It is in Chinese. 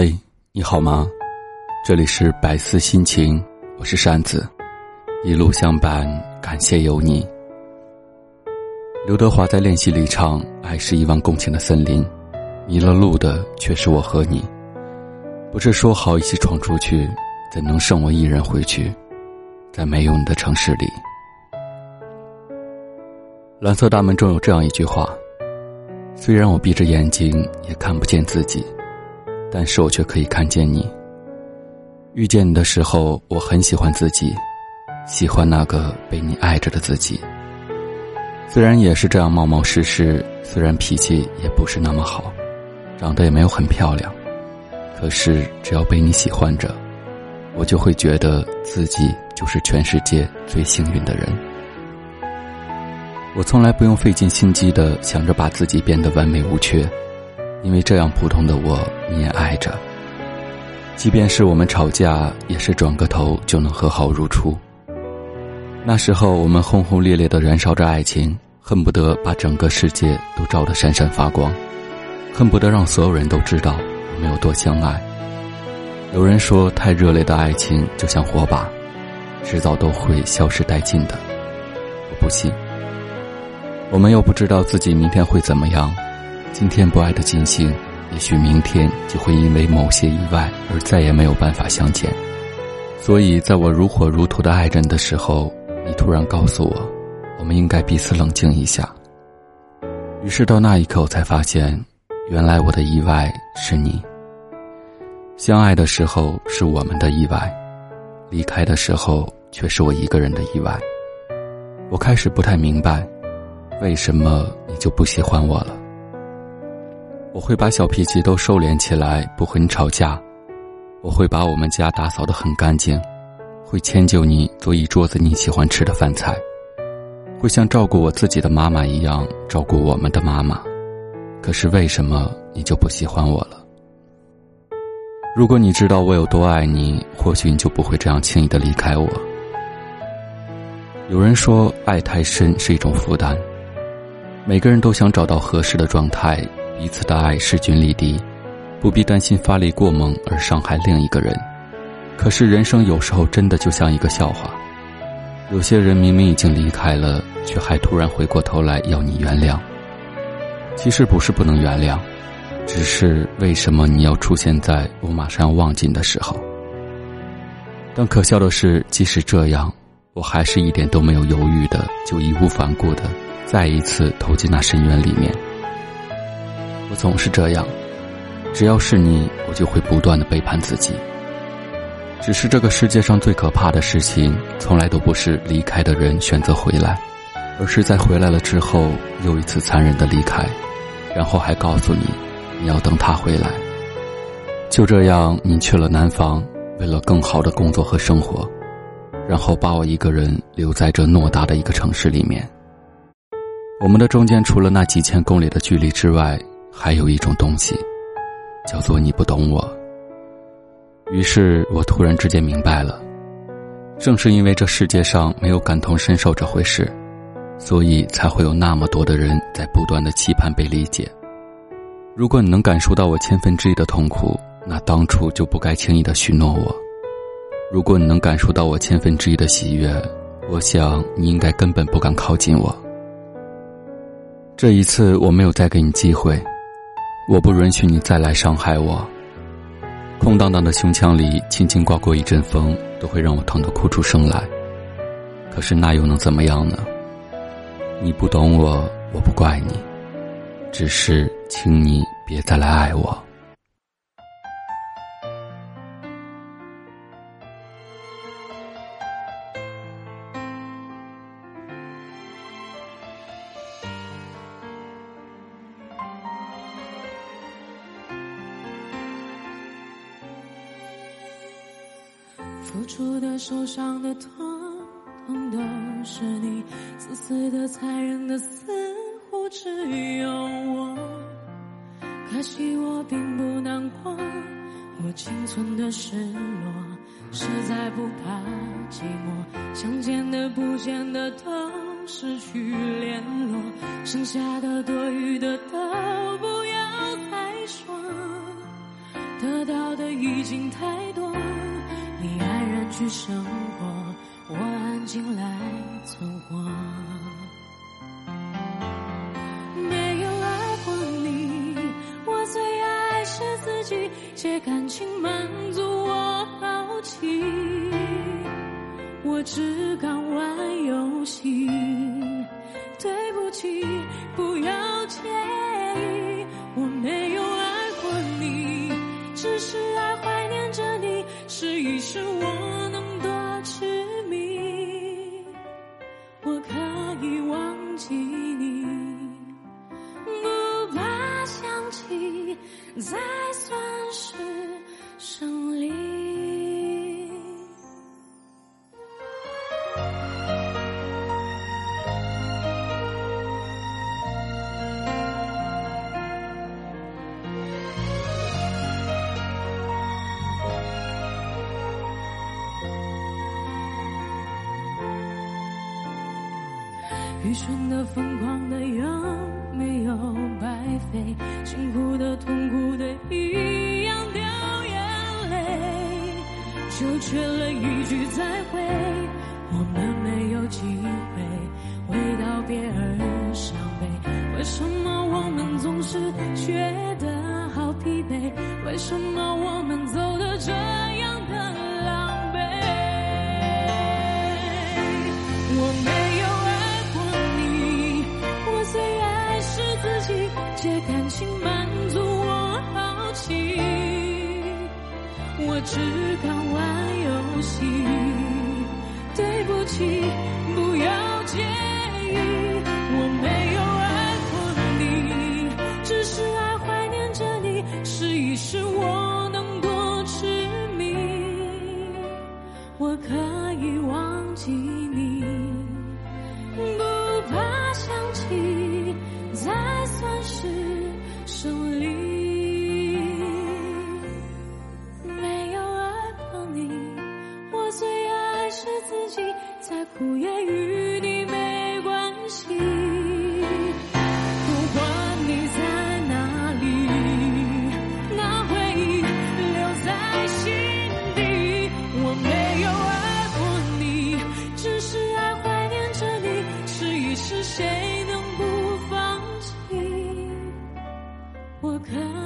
嘿，你好吗？这里是百思心情，我是扇子，一路相伴，感谢有你。刘德华在练习里唱：“爱是一望共情的森林，迷了路的却是我和你。不是说好一起闯出去，怎能剩我一人回去？在没有你的城市里。”蓝色大门中有这样一句话：“虽然我闭着眼睛也看不见自己。”但是我却可以看见你。遇见你的时候，我很喜欢自己，喜欢那个被你爱着的自己。虽然也是这样冒冒失失，虽然脾气也不是那么好，长得也没有很漂亮，可是只要被你喜欢着，我就会觉得自己就是全世界最幸运的人。我从来不用费尽心机的想着把自己变得完美无缺。因为这样普通的我，你也爱着。即便是我们吵架，也是转个头就能和好如初。那时候我们轰轰烈烈的燃烧着爱情，恨不得把整个世界都照得闪闪发光，恨不得让所有人都知道我们有多相爱。有人说，太热烈的爱情就像火把，迟早都会消失殆尽的。我不信。我们又不知道自己明天会怎么样。今天不爱的尽兴，也许明天就会因为某些意外而再也没有办法相见。所以，在我如火如荼的爱着你的时候，你突然告诉我，我们应该彼此冷静一下。于是到那一刻，我才发现，原来我的意外是你。相爱的时候是我们的意外，离开的时候却是我一个人的意外。我开始不太明白，为什么你就不喜欢我了。我会把小脾气都收敛起来，不和你吵架。我会把我们家打扫得很干净，会迁就你做一桌子你喜欢吃的饭菜，会像照顾我自己的妈妈一样照顾我们的妈妈。可是为什么你就不喜欢我了？如果你知道我有多爱你，或许你就不会这样轻易的离开我。有人说，爱太深是一种负担，每个人都想找到合适的状态。彼此的爱势均力敌，不必担心发力过猛而伤害另一个人。可是人生有时候真的就像一个笑话，有些人明明已经离开了，却还突然回过头来要你原谅。其实不是不能原谅，只是为什么你要出现在我马上要忘记的时候？但可笑的是，即使这样，我还是一点都没有犹豫的，就义无反顾的再一次投进那深渊里面。我总是这样，只要是你，我就会不断的背叛自己。只是这个世界上最可怕的事情，从来都不是离开的人选择回来，而是在回来了之后，又一次残忍的离开，然后还告诉你，你要等他回来。就这样，你去了南方，为了更好的工作和生活，然后把我一个人留在这偌大的一个城市里面。我们的中间，除了那几千公里的距离之外，还有一种东西，叫做你不懂我。于是我突然之间明白了，正是因为这世界上没有感同身受这回事，所以才会有那么多的人在不断的期盼被理解。如果你能感受到我千分之一的痛苦，那当初就不该轻易的许诺我；如果你能感受到我千分之一的喜悦，我想你应该根本不敢靠近我。这一次我没有再给你机会。我不允许你再来伤害我。空荡荡的胸腔里，轻轻刮过一阵风，都会让我疼得哭出声来。可是那又能怎么样呢？你不懂我，我不怪你，只是请你别再来爱我。付出的、受伤的、痛，痛都是你；自私的、残忍的，似乎只有我。可惜我并不难过，我仅存的失落，实在不怕寂寞。想见的、不见的都失去联络，剩下的、多余的都不要再说。得。到的已经太多。你安然去生活，我安静来存活。没有爱过你，我最爱是自己，借感情满足我好奇。我只敢玩游戏，对不起，不要介愚蠢的、疯狂的，有没有白费？辛苦的、痛苦的，一样掉眼泪，就缺了一句再会。我们没有机会为道别而伤借感情满足我好奇，我只敢玩游戏，对不起，不要介意，我没有可